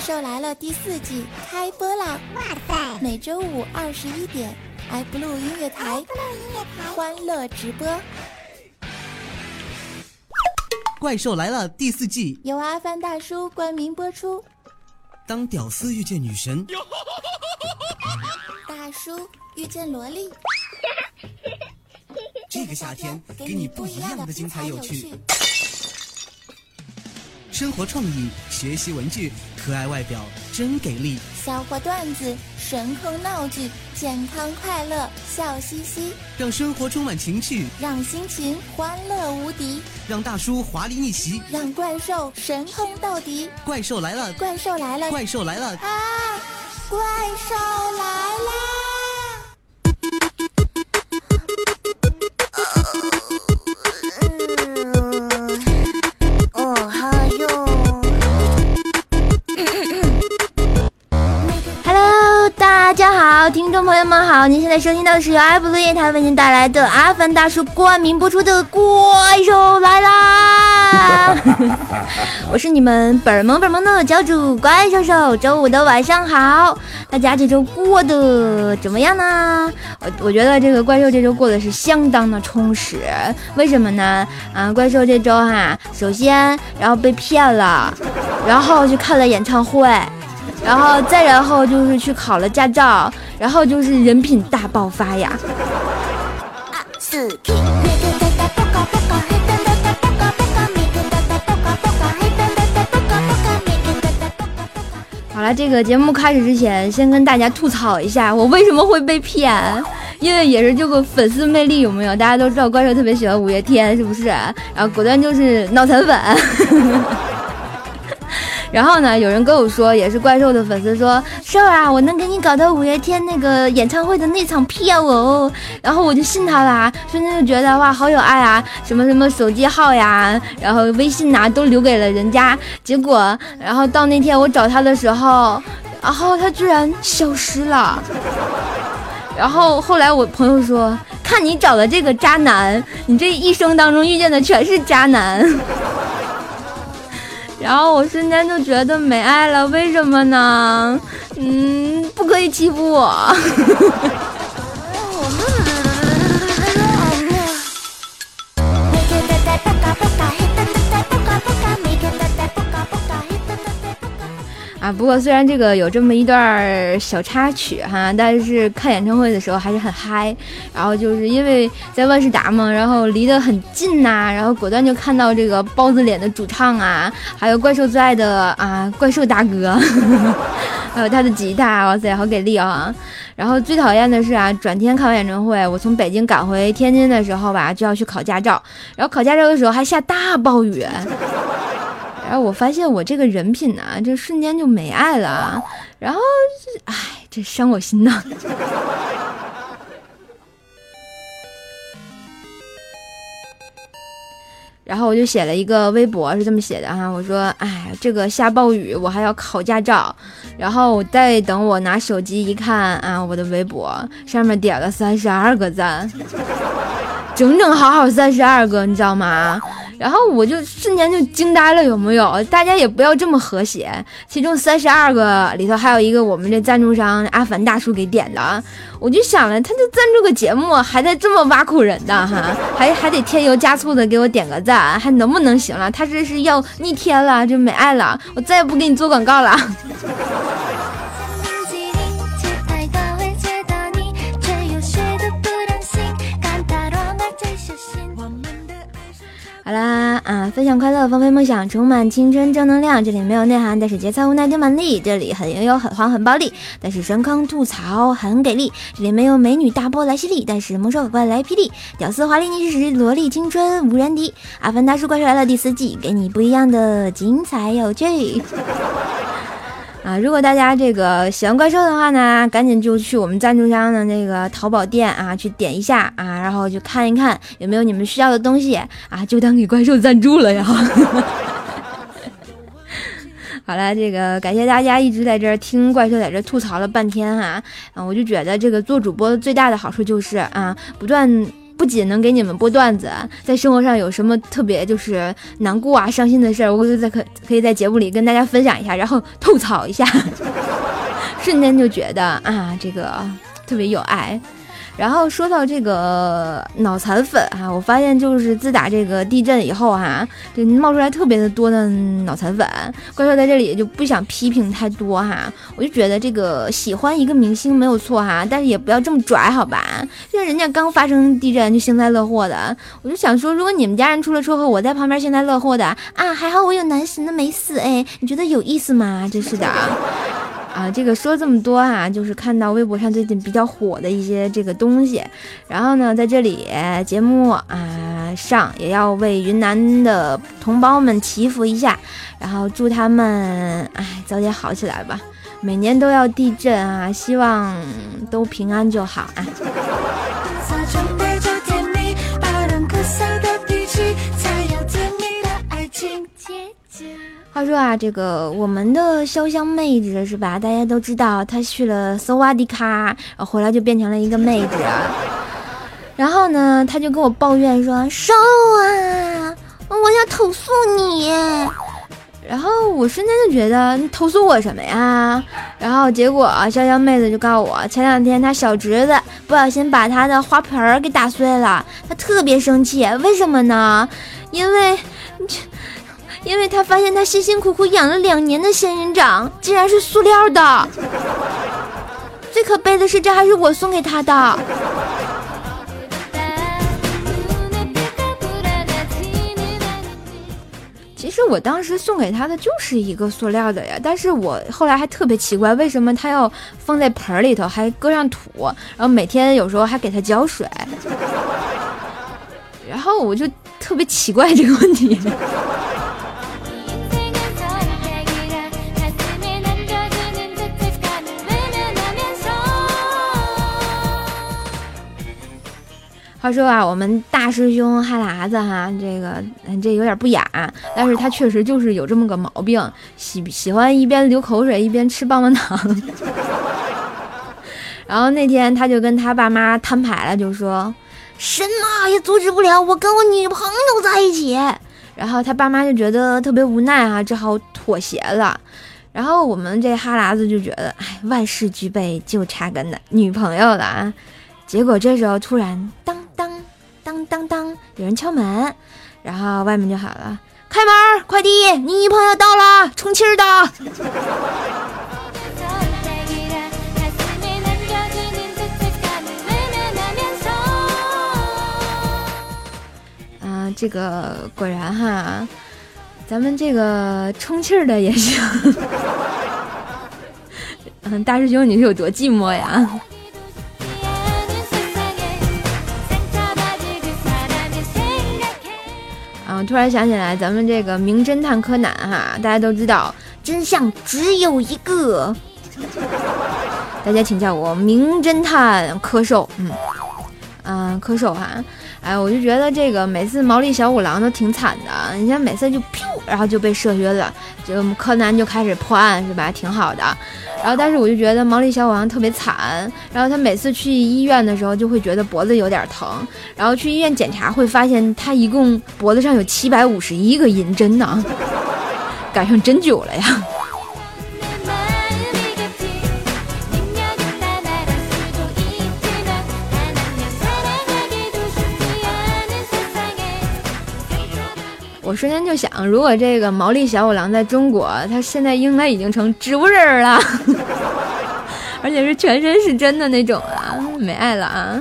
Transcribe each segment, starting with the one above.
兽来了》第四季开播啦！哇塞！每周五二十一点，iBlue 音乐台，欢乐直播。怪兽来了第四季由阿凡大叔冠名播出。当屌丝遇见女神，大叔遇见萝莉。这个夏天给你不一样的精彩有趣。生活创意，学习文具，可爱外表真给力。笑话段子，神坑闹剧，健康快乐，笑嘻嘻。让生活充满情趣，让心情欢乐无敌。让大叔华丽逆袭，让怪兽神坑到底。怪兽来了！怪兽来了！怪兽来了！啊！怪兽来啦！们好，您现在收听到的是由爱布乐台为您带来的阿凡大叔冠名播出的《怪兽来啦》，我是你们本萌本萌的教主怪兽兽。周五的晚上好，大家这周过得怎么样呢？我我觉得这个怪兽这周过得是相当的充实，为什么呢？啊，怪兽这周哈，首先然后被骗了，然后去看了演唱会。然后再然后就是去考了驾照，然后就是人品大爆发呀。好了，这个节目开始之前，先跟大家吐槽一下，我为什么会被骗？因为也是这个粉丝魅力有没有？大家都知道怪兽特别喜欢五月天，是不是？然后果断就是脑残粉。然后呢，有人跟我说，也是怪兽的粉丝说，兽啊，我能给你搞到五月天那个演唱会的那场票哦。然后我就信他了，瞬间就觉得哇，好有爱啊，什么什么手机号呀，然后微信呐，都留给了人家。结果，然后到那天我找他的时候，然后他居然消失了。然后后来我朋友说，看你找的这个渣男，你这一生当中遇见的全是渣男。然后我瞬间就觉得没爱了，为什么呢？嗯，不可以欺负我。啊，不过虽然这个有这么一段小插曲哈，但是看演唱会的时候还是很嗨。然后就是因为在万事达嘛，然后离得很近呐，然后果断就看到这个包子脸的主唱啊，还有怪兽最爱的啊怪兽大哥，还有他的吉他，哇塞，好给力啊！然后最讨厌的是啊，转天看完演唱会，我从北京赶回天津的时候吧，就要去考驾照，然后考驾照的时候还下大暴雨。然后我发现我这个人品呐，这瞬间就没爱了，然后，哎，这伤我心呐。然后我就写了一个微博，是这么写的哈，我说，哎，这个下暴雨，我还要考驾照。然后我再等我拿手机一看啊，我的微博上面点了三十二个赞，整整好好三十二个，你知道吗？然后我就瞬间就惊呆了，有没有？大家也不要这么和谐。其中三十二个里头还有一个我们这赞助商阿凡大叔给点的，我就想了，他就赞助个节目，还得这么挖苦人的哈，还还得添油加醋的给我点个赞，还能不能行了？他这是要逆天了，就没爱了，我再也不给你做广告了。好啦，啊，分享快乐，放飞梦想，充满青春正能量。这里没有内涵，但是节操无奈丢满力。这里很悠悠，很黄，很暴力，但是神坑吐槽很给力。这里没有美女大波来袭力，但是猛兽怪来霹雳，屌丝华丽逆袭时萝莉青春无人敌。阿凡达叔怪兽来了第四季，给你不一样的精彩有趣。啊，如果大家这个喜欢怪兽的话呢，赶紧就去我们赞助商的那个淘宝店啊，去点一下啊，然后就看一看有没有你们需要的东西啊，就当给怪兽赞助了呀。好了，这个感谢大家一直在这儿听怪兽在这吐槽了半天哈，啊，我就觉得这个做主播最大的好处就是啊，不断。不仅能给你们播段子，在生活上有什么特别就是难过啊、伤心的事儿，我就在可可以在节目里跟大家分享一下，然后吐槽一下，瞬间就觉得啊，这个特别有爱。然后说到这个脑残粉哈，我发现就是自打这个地震以后哈，就冒出来特别的多的脑残粉。怪兽在这里就不想批评太多哈，我就觉得这个喜欢一个明星没有错哈，但是也不要这么拽好吧？像人家刚发生地震就幸灾乐祸的，我就想说，如果你们家人出了车祸，我在旁边幸灾乐祸的啊，还好我有男神的没死哎，你觉得有意思吗？真是的。啊，这个说这么多啊，就是看到微博上最近比较火的一些这个东西，然后呢，在这里节目啊上也要为云南的同胞们祈福一下，然后祝他们哎早点好起来吧。每年都要地震啊，希望都平安就好啊。话说啊，这个我们的潇湘妹子是吧？大家都知道，她去了搜瓦迪卡，回来就变成了一个妹子。然后呢，她就跟我抱怨说：“瘦啊，我要投诉你。”然后我瞬间就觉得你投诉我什么呀？然后结果潇湘妹子就告诉我，前两天她小侄子不小心把她的花盆儿给打碎了，她特别生气。为什么呢？因为你。因为他发现他辛辛苦苦养了两年的仙人掌竟然是塑料的，最可悲的是这还是我送给他的。其实我当时送给他的就是一个塑料的呀，但是我后来还特别奇怪，为什么他要放在盆里头还搁上土，然后每天有时候还给他浇水，然后我就特别奇怪这个问题。话说啊，我们大师兄哈喇子哈，这个这有点不雅，但是他确实就是有这么个毛病，喜喜欢一边流口水一边吃棒棒糖。然后那天他就跟他爸妈摊牌了，就说什么也阻止不了我跟我女朋友在一起。然后他爸妈就觉得特别无奈啊，只好妥协了。然后我们这哈喇子就觉得，哎，万事俱备，就差个男女朋友了啊。结果这时候突然当。当当，有人敲门，然后外面就喊了：“开门，快递，你女朋友到了，充气儿的。”啊，这个果然哈，咱们这个充气儿的也行。嗯，大师兄，你是有多寂寞呀？突然想起来，咱们这个名侦探柯南哈，大家都知道真相只有一个，大家请叫我名侦探柯受，嗯，嗯，柯受哈，哎，我就觉得这个每次毛利小五郎都挺惨的，你看每次就噗，然后就被射晕了，就柯南就开始破案是吧？挺好的。然后，但是我就觉得毛利小五郎特别惨。然后他每次去医院的时候，就会觉得脖子有点疼。然后去医院检查，会发现他一共脖子上有七百五十一个银针呢，赶上针灸了呀。瞬间就想，如果这个毛利小五郎在中国，他现在应该已经成植物人了，而且是全身是真的那种啊，没爱了啊！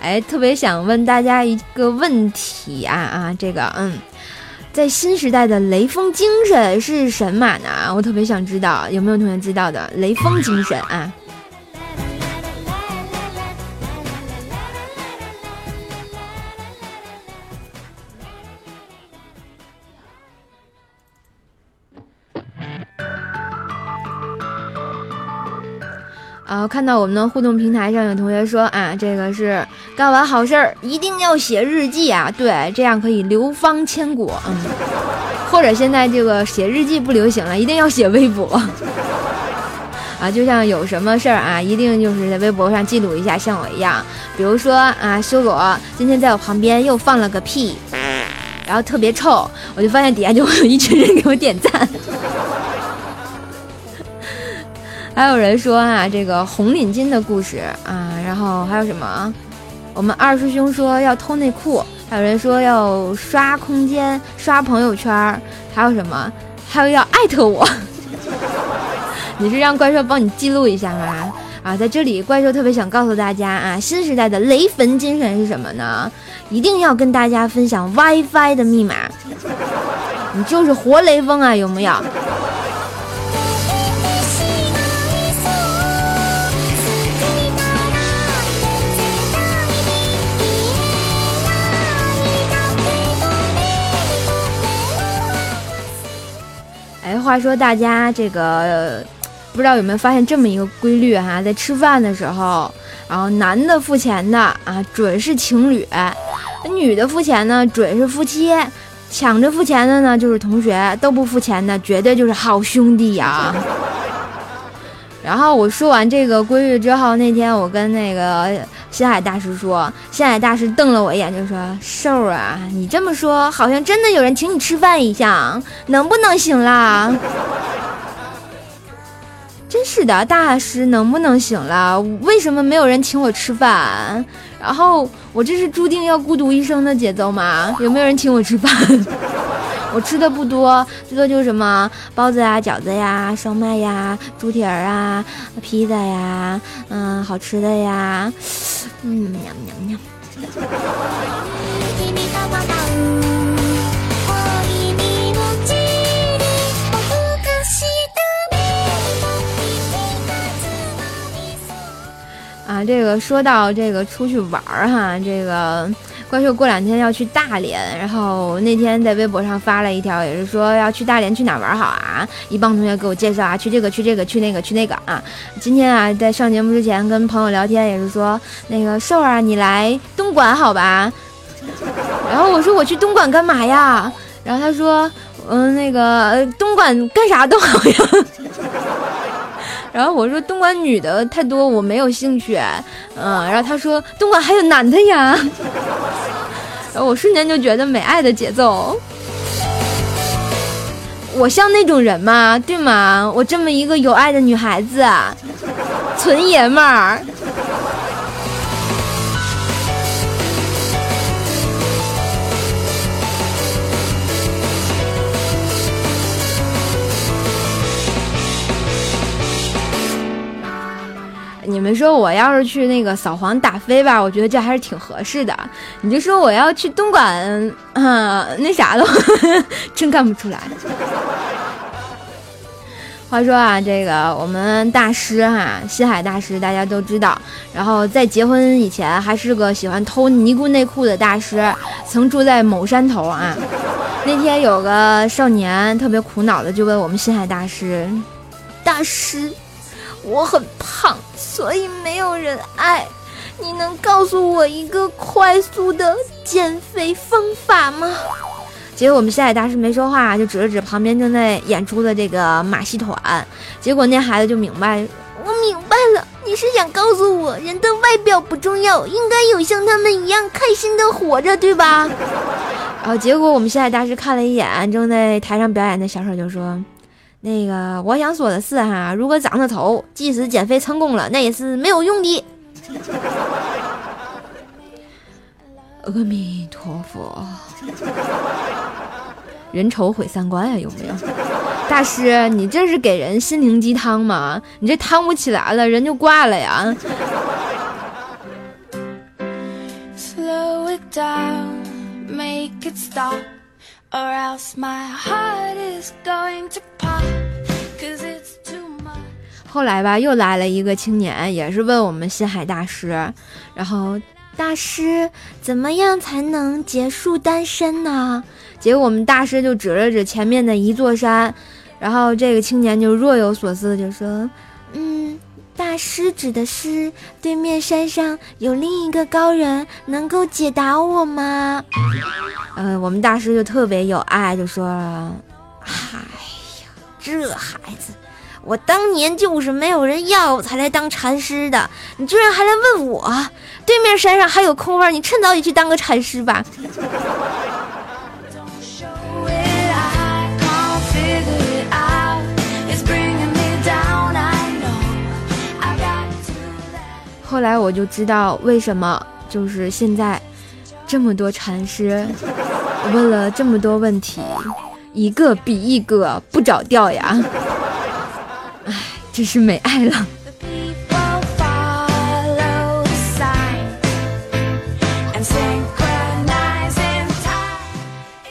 哎，特别想问大家一个问题啊啊，这个嗯，在新时代的雷锋精神是神马呢？我特别想知道，有没有同学知道的雷锋精神啊？啊，看到我们的互动平台上有同学说啊，这个是干完好事儿一定要写日记啊，对，这样可以流芳千古。嗯，或者现在这个写日记不流行了，一定要写微博。啊，就像有什么事儿啊，一定就是在微博上记录一下，像我一样。比如说啊，修罗今天在我旁边又放了个屁，然后特别臭，我就发现底下就会有一群人给我点赞。还有人说啊，这个红领巾的故事啊，然后还有什么？我们二师兄说要偷内裤，还有人说要刷空间、刷朋友圈，还有什么？还有要艾特我。你是让怪兽帮你记录一下吗？啊，在这里，怪兽特别想告诉大家啊，新时代的雷焚精神是什么呢？一定要跟大家分享 WiFi 的密码。你就是活雷锋啊，有没有？话说大家这个不知道有没有发现这么一个规律哈，在吃饭的时候，然后男的付钱的啊准是情侣，女的付钱呢准是夫妻，抢着付钱的呢就是同学，都不付钱的绝对就是好兄弟呀。然后我说完这个规律之后，那天我跟那个星海大师说，星海大师瞪了我一眼，就说：“瘦啊，你这么说，好像真的有人请你吃饭一样，能不能行啦？” 真是的，大师能不能行了？为什么没有人请我吃饭？然后我这是注定要孤独一生的节奏吗？有没有人请我吃饭？我吃的不多，最多就是什么包子呀、饺子呀、烧麦呀、猪蹄儿啊、披萨呀，嗯，好吃的呀，嗯，喵喵喵。啊，这个说到这个出去玩儿哈，这个。怪兽过两天要去大连，然后那天在微博上发了一条，也是说要去大连去哪玩好啊？一帮同学给我介绍啊，去这个去这个去那个去那个啊。今天啊，在上节目之前跟朋友聊天，也是说那个瘦儿啊，你来东莞好吧？然后我说我去东莞干嘛呀？然后他说嗯，那个东莞干啥都好呀。然后我说东莞女的太多，我没有兴趣。嗯，然后他说东莞还有男的呀。我瞬间就觉得美爱的节奏。我像那种人吗？对吗？我这么一个有爱的女孩子，纯爷们儿。你们说我要是去那个扫黄打非吧，我觉得这还是挺合适的。你就说我要去东莞，啊，那啥的，真干不出来。话说啊，这个我们大师哈，西海大师大家都知道，然后在结婚以前还是个喜欢偷尼姑内裤的大师，曾住在某山头啊。那天有个少年特别苦恼的就问我们西海大师，大师。我很胖，所以没有人爱。你能告诉我一个快速的减肥方法吗？结果我们西海大师没说话，就指了指旁边正在演出的这个马戏团。结果那孩子就明白，我明白了，你是想告诉我，人的外表不重要，应该有像他们一样开心的活着，对吧？然后结果我们西海大师看了一眼正在台上表演的小丑，就说。那个，我想说的是哈，如果长着头，即使减肥成功了，那也是没有用的。阿弥陀佛，人丑毁三观呀，有没有？大师，你这是给人心灵鸡汤吗？你这汤不起来了，人就挂了呀。Or else my heart is going to pop cuz it's too much 后来吧，又来了一个青年，也是问我们心海大师，然后大师怎么样才能结束单身呢？结果我们大师就指了指前面的一座山，然后这个青年就若有所思的就说：“。”师指的是对面山上有另一个高人，能够解答我吗？呃，我们大师就特别有爱，就说：“哎呀，这孩子，我当年就是没有人要才来当禅师的，你居然还来问我？对面山上还有空位，你趁早也去当个禅师吧。后来我就知道为什么，就是现在这么多禅师 问了这么多问题，一个比一个不着调呀。唉，真是没爱了。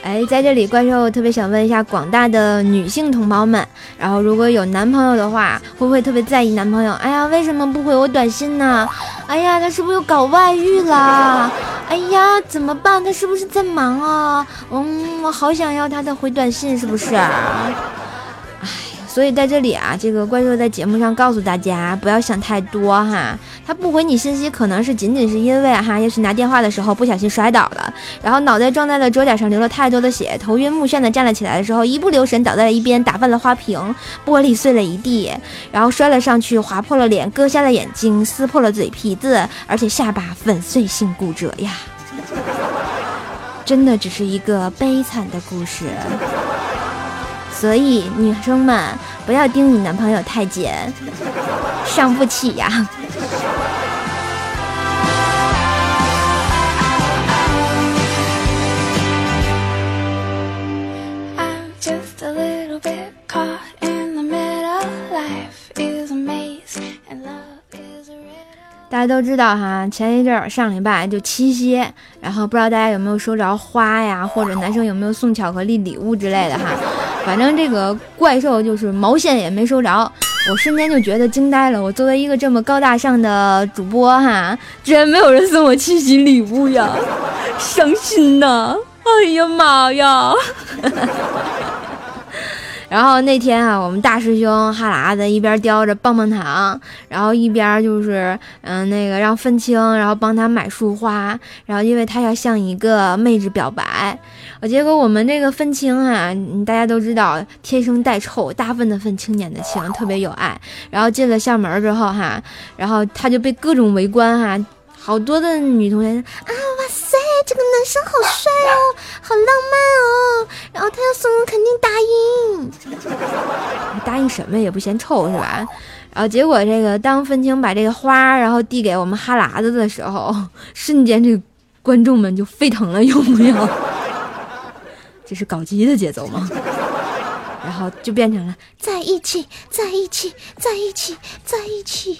哎，在这里，怪兽特别想问一下广大的女性同胞们，然后如果有男朋友的话，会不会特别在意男朋友？哎呀，为什么不回我短信呢？哎呀，他是不是又搞外遇了？哎呀，怎么办？他是不是在忙啊？嗯，我好想要他的回短信，是不是？所以在这里啊，这个怪兽在节目上告诉大家，不要想太多哈。他不回你信息，可能是仅仅是因为哈，也许拿电话的时候不小心摔倒了，然后脑袋撞在了桌角上，流了太多的血，头晕目眩的站了起来的时候，一不留神倒在了一边，打翻了花瓶，玻璃碎了一地，然后摔了上去，划破了脸，割瞎了眼睛，撕破了嘴皮子，而且下巴粉碎性骨折呀。真的只是一个悲惨的故事。所以，女生们不要盯你男朋友太紧，伤不起呀。大家都知道哈，前一阵儿上礼拜就七夕，然后不知道大家有没有收着花呀，或者男生有没有送巧克力礼物之类的哈。反正这个怪兽就是毛线也没收着，我瞬间就觉得惊呆了。我作为一个这么高大上的主播哈，居然没有人送我七夕礼物呀，伤心呐！哎呀妈呀！然后那天啊，我们大师兄哈喇子一边叼着棒棒糖，然后一边就是嗯那个让愤青，然后帮他买束花，然后因为他要向一个妹子表白，结果我们这个愤青啊，大家都知道天生带臭，大粪的愤青年的情特别有爱，然后进了校门之后哈，然后他就被各种围观哈。好多的女同学啊，哇塞，这个男生好帅哦，好浪漫哦，然后他要送我，肯定答应。答应什么也不嫌臭是吧？然后结果这个当分青把这个花然后递给我们哈喇子的时候，瞬间这个观众们就沸腾了，有没有？这是搞基的节奏吗？然后就变成了在一起，在一起，在一起，在一起。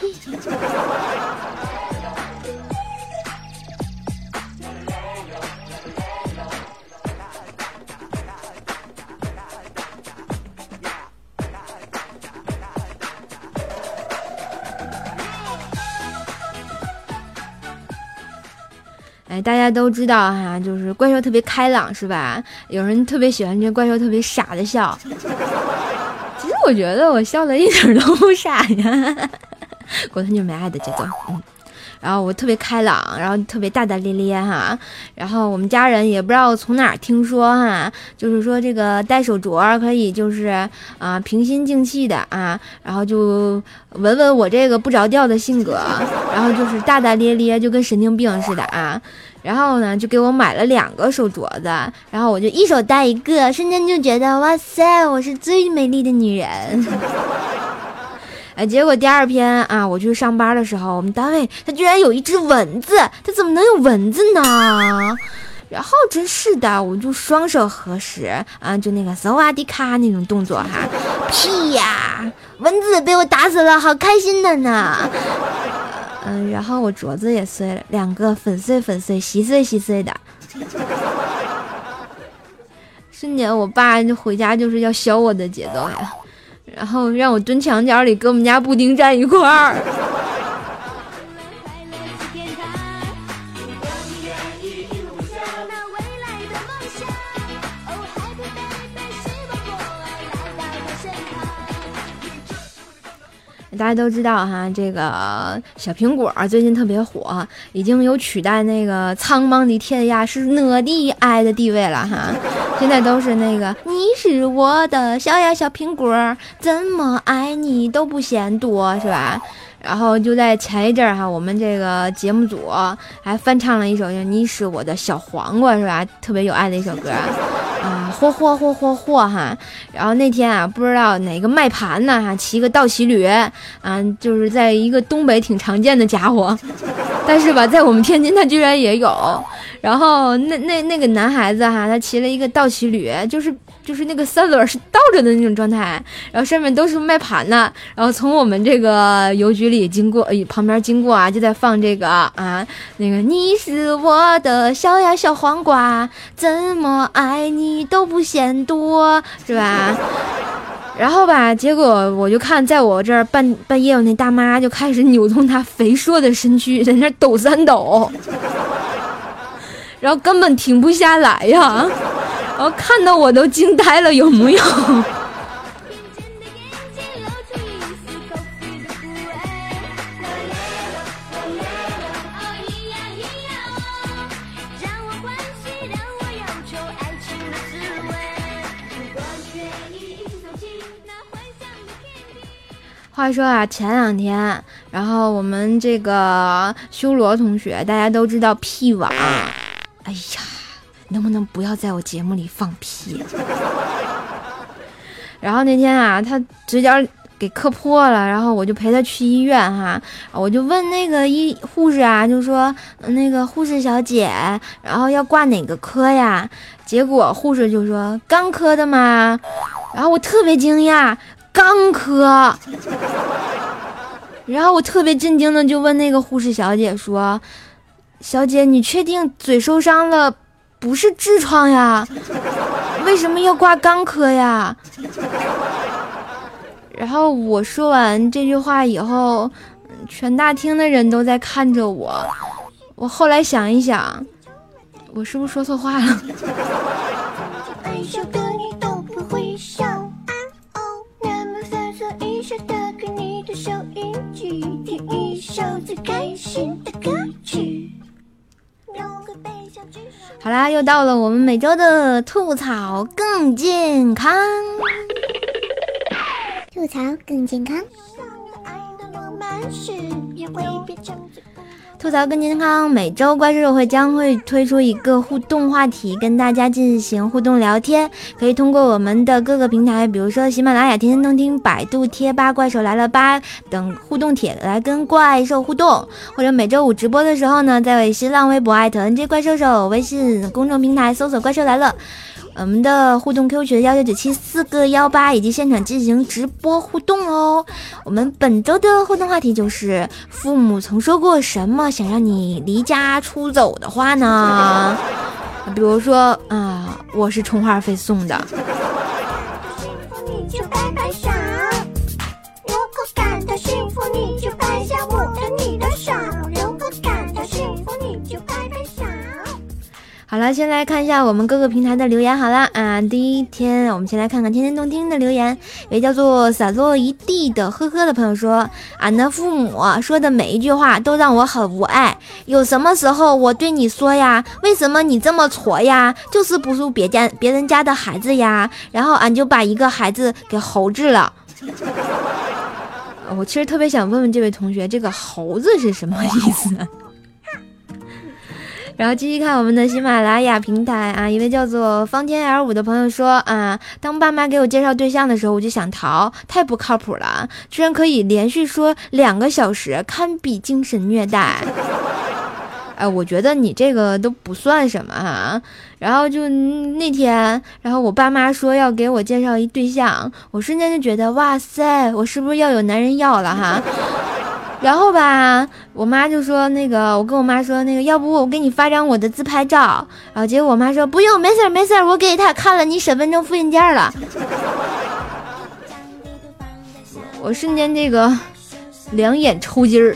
哎，大家都知道哈，就是怪兽特别开朗，是吧？有人特别喜欢这怪兽特别傻的笑。其实我觉得我笑的一点都不傻呀，果断就没爱的节奏。嗯。然后我特别开朗，然后特别大大咧咧哈。然后我们家人也不知道从哪儿听说哈，就是说这个戴手镯可以就是啊平心静气的啊，然后就闻闻我这个不着调的性格，然后就是大大咧咧，就跟神经病似的啊。然后呢，就给我买了两个手镯子，然后我就一手戴一个，瞬间就觉得哇塞，我是最美丽的女人。哎，结果第二天啊，我去上班的时候，我们单位它居然有一只蚊子，它怎么能有蚊子呢？然后真是的，我就双手合十啊，就那个萨瓦迪卡那种动作哈，屁呀，蚊子被我打死了，好开心的呢。嗯，然后我镯子也碎了，两个粉碎粉碎，稀碎稀碎的。瞬间，我爸就回家就是要削我的节奏呀。然后让我蹲墙角里跟我们家布丁站一块儿。大家都知道哈，这个小苹果最近特别火，已经有取代那个苍茫的天涯是我的爱的地位了哈。现在都是那个你是我的小呀小苹果，怎么爱你都不嫌多，是吧？然后就在前一阵儿哈，我们这个节目组还翻唱了一首《你是我的小黄瓜》，是吧？特别有爱的一首歌，嚯嚯嚯嚯嚯哈！然后那天啊，不知道哪个卖盘呢哈，骑个倒骑驴，啊，就是在一个东北挺常见的家伙，但是吧，在我们天津他居然也有。然后那那那个男孩子哈，他骑了一个倒骑驴，就是。就是那个三轮是倒着的那种状态，然后上面都是卖盘的，然后从我们这个邮局里经过，旁边经过啊，就在放这个啊，那个你是我的小呀小黄瓜，怎么爱你都不嫌多，是吧？然后吧，结果我就看在我这儿半半夜，我那大妈就开始扭动她肥硕的身躯，在那抖三抖，然后根本停不下来呀。我看到我都惊呆了，有木有？话说啊，前两天，然后我们这个修罗同学，大家都知道屁网，哎呀。能不能不要在我节目里放屁？然后那天啊，他嘴角给磕破了，然后我就陪他去医院哈。我就问那个医护士啊，就说那个护士小姐，然后要挂哪个科呀？结果护士就说肛科的吗？然后我特别惊讶，肛科。然后我特别震惊的就问那个护士小姐说：“小姐，你确定嘴受伤了？”不是痔疮呀，为什么要挂肛科呀？然后我说完这句话以后，全大厅的人都在看着我。我后来想一想，我是不是说错话了？啦，又到了我们每周的吐槽更健康，吐槽更健康。吐槽更健康，每周怪兽会将会推出一个互动话题，跟大家进行互动聊天。可以通过我们的各个平台，比如说喜马拉雅、天天动听、百度贴吧、怪兽来了吧等互动帖来跟怪兽互动，或者每周五直播的时候呢，在新浪微博艾特 NJ 怪兽手，微信公众平台搜索怪兽来了。我们的互动 Q 群幺九九七四个幺八，以及现场进行直播互动哦。我们本周的互动话题就是：父母曾说过什么想让你离家出走的话呢？比如说啊，我是充话费送的。好了，先来看一下我们各个平台的留言。好了啊，第一天我们先来看看天天动听的留言。也叫做洒落一地的呵呵的朋友说，俺的父母说的每一句话都让我很无爱。有什么时候我对你说呀？为什么你这么挫呀？就是不如别家别人家的孩子呀。然后俺就把一个孩子给猴治了。我其实特别想问问这位同学，这个猴子是什么意思？然后继续看我们的喜马拉雅平台啊，一位叫做方天 L 五的朋友说啊，当爸妈给我介绍对象的时候，我就想逃，太不靠谱了，居然可以连续说两个小时，堪比精神虐待。哎，我觉得你这个都不算什么哈。然后就那天，然后我爸妈说要给我介绍一对象，我瞬间就觉得哇塞，我是不是要有男人要了哈？然后吧，我妈就说那个，我跟我妈说那个，要不我给你发张我的自拍照。然后结果我妈说不用，没事儿没事儿，我给他看了你身份证复印件了。我瞬间这个两眼抽筋儿，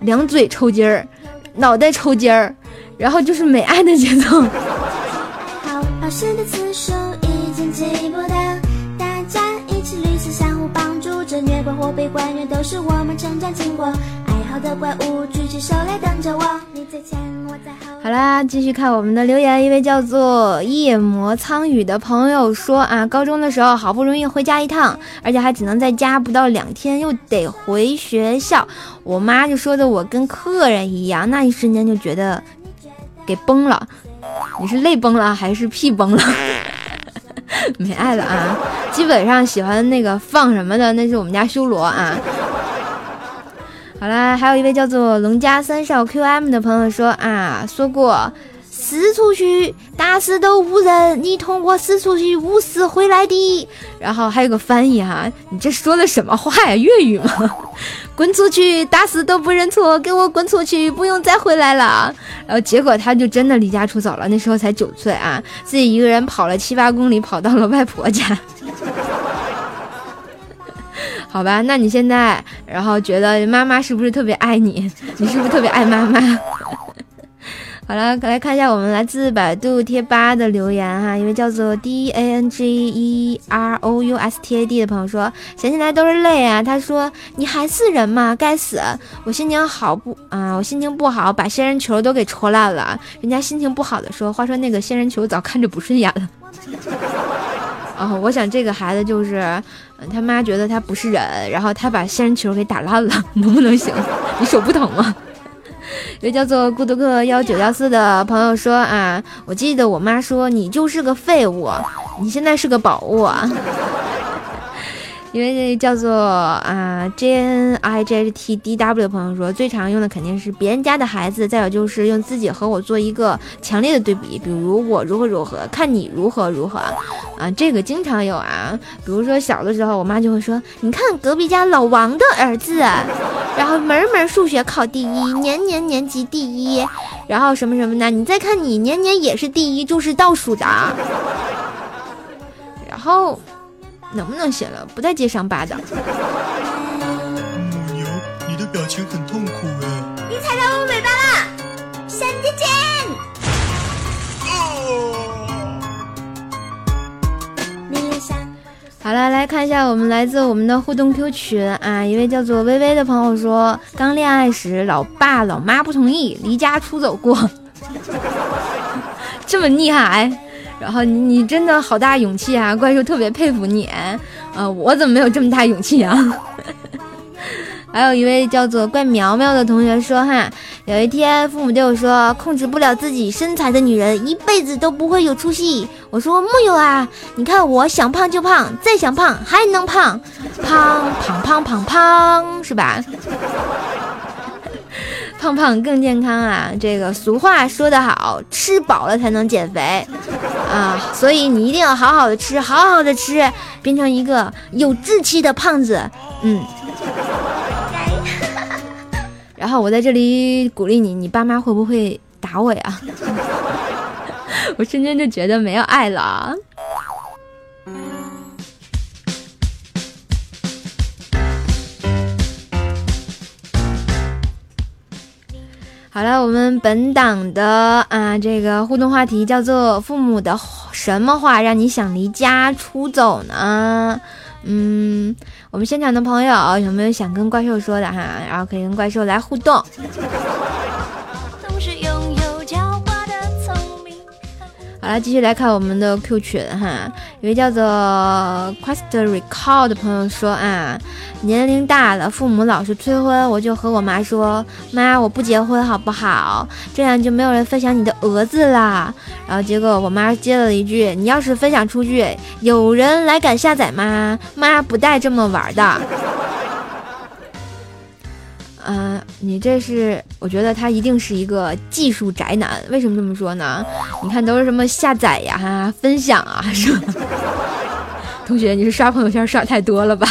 两嘴抽筋儿，脑袋抽筋儿，然后就是没爱的节奏。或悲观，越都是我们成长经过。爱好的怪物举起手来等着我好啦，继续看我们的留言。一位叫做夜魔苍羽的朋友说啊，高中的时候好不容易回家一趟，而且还只能在家不到两天，又得回学校。我妈就说的我跟客人一样，那一瞬间就觉得给崩了。你是泪崩了还是屁崩了？没爱了啊！基本上喜欢那个放什么的，那是我们家修罗啊。好啦，还有一位叫做龙家三少 QM 的朋友说啊，说过四处去，打死都无人，你通过四处去无死回来的。然后还有个翻译哈，你这说的什么话呀？粤语吗？滚出去，打死都不认错，给我滚出去，不用再回来了。然后结果他就真的离家出走了，那时候才九岁啊，自己一个人跑了七八公里，跑到了外婆家。好吧，那你现在，然后觉得妈妈是不是特别爱你？你是不是特别爱妈妈？好了，来看一下我们来自百度贴吧的留言哈，一位叫做 D A N G E R O U S T A D 的朋友说，想起来都是泪啊。他说你还是人吗？该死！我心情好不啊？我心情不好，把仙人球都给戳烂了。人家心情不好的说，话说那个仙人球早看着不顺眼了。哦，我想这个孩子就是。他妈觉得他不是人，然后他把仙人球给打烂了，能不能行？你手不疼吗？一个叫做孤独客幺九幺四的朋友说啊，我记得我妈说你就是个废物，你现在是个宝物。因为这叫做啊 J N I J H T D W 的朋友说，最常用的肯定是别人家的孩子，再有就是用自己和我做一个强烈的对比，比如我如何如何，看你如何如何啊，这个经常有啊。比如说小的时候，我妈就会说，你看隔壁家老王的儿子，然后门门数学考第一，年年年级第一，然后什么什么的，你再看你年年也是第一，就是倒数的，然后。能不能写了？不再接伤疤的。母牛，你的表情很痛苦哎。你踩到我尾巴了，闪电剑。好了，来看一下我们来自我们的互动 Q 群啊，一位叫做微微的朋友说，刚恋爱时老爸老妈不同意，离家出走过，这么厉害。然后你你真的好大勇气啊！怪兽特别佩服你，呃，我怎么没有这么大勇气啊？还有一位叫做怪苗苗的同学说哈，有一天父母对我说，控制不了自己身材的女人一辈子都不会有出息。我说木有啊，你看我想胖就胖，再想胖还能胖，胖胖胖胖胖，是吧？胖胖更健康啊！这个俗话说得好，吃饱了才能减肥啊！所以你一定要好好的吃，好好的吃，变成一个有志气的胖子。嗯。然后我在这里鼓励你，你爸妈会不会打我呀？我瞬间就觉得没有爱了。好了，我们本档的啊这个互动话题叫做“父母的什么话让你想离家出走呢？”嗯，我们现场的朋友有没有想跟怪兽说的哈？然后可以跟怪兽来互动。好了，继续来看我们的 Q 群哈，一位叫做 Quest Recall 的朋友说啊，年龄大了，父母老是催婚，我就和我妈说，妈，我不结婚好不好？这样就没有人分享你的儿子啦。然后结果我妈接了一句，你要是分享出去，有人来敢下载吗？妈不带这么玩的。嗯，你这是，我觉得他一定是一个技术宅男。为什么这么说呢？你看都是什么下载呀、哈分享啊，是吧？同学，你是刷朋友圈刷太多了吧？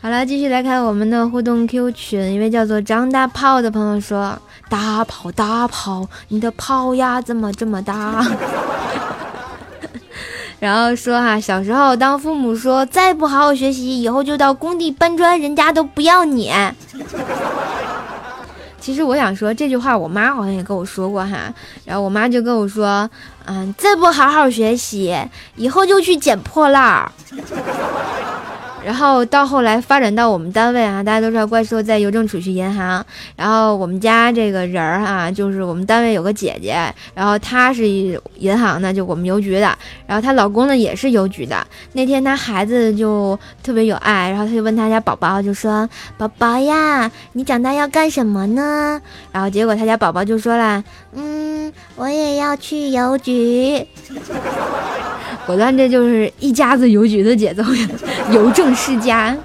好了，继续来看我们的互动 Q 群，一位叫做张大炮的朋友说。大炮大炮，你的炮呀怎么这么大？然后说哈，小时候当父母说再不好好学习，以后就到工地搬砖，人家都不要你。其实我想说这句话，我妈好像也跟我说过哈。然后我妈就跟我说，嗯，再不好好学习，以后就去捡破烂儿。然后到后来发展到我们单位啊，大家都知道怪兽在邮政储蓄银行。然后我们家这个人儿啊，就是我们单位有个姐姐，然后她是银行的，就我们邮局的。然后她老公呢也是邮局的。那天她孩子就特别有爱，然后她就问她家宝宝，就说：“宝宝呀，你长大要干什么呢？”然后结果她家宝宝就说了：“嗯，我也要去邮局。”果断，这就是一家子邮局的节奏呀，邮政世家。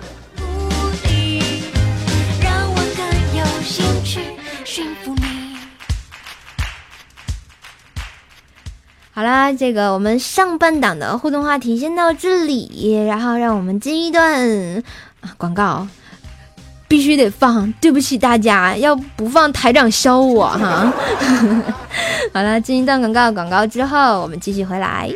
好啦，这个我们上半档的互动话题先到这里，然后让我们进一段广告，必须得放，对不起大家，要不放台长削我哈。好了，进一段广告，广告之后我们继续回来。